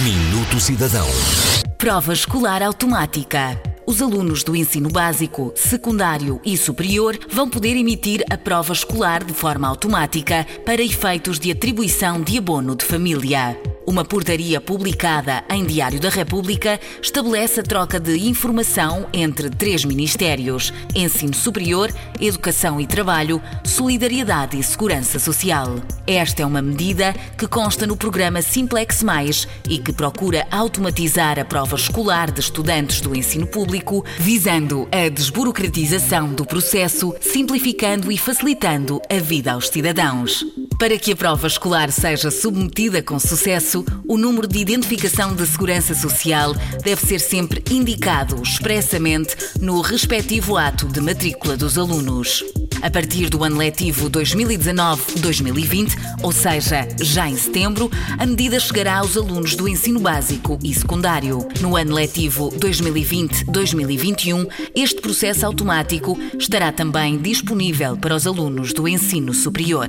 Minuto Cidadão. Prova escolar automática. Os alunos do ensino básico, secundário e superior vão poder emitir a prova escolar de forma automática para efeitos de atribuição de abono de família. Uma portaria publicada em Diário da República estabelece a troca de informação entre três ministérios: Ensino Superior, Educação e Trabalho, Solidariedade e Segurança Social. Esta é uma medida que consta no programa Simplex Mais e que procura automatizar a prova escolar de estudantes do ensino público, visando a desburocratização do processo, simplificando e facilitando a vida aos cidadãos. Para que a prova escolar seja submetida com sucesso, o número de identificação da Segurança Social deve ser sempre indicado expressamente no respectivo ato de matrícula dos alunos. A partir do ano letivo 2019-2020, ou seja, já em setembro, a medida chegará aos alunos do ensino básico e secundário. No ano letivo 2020-2021, este processo automático estará também disponível para os alunos do ensino superior.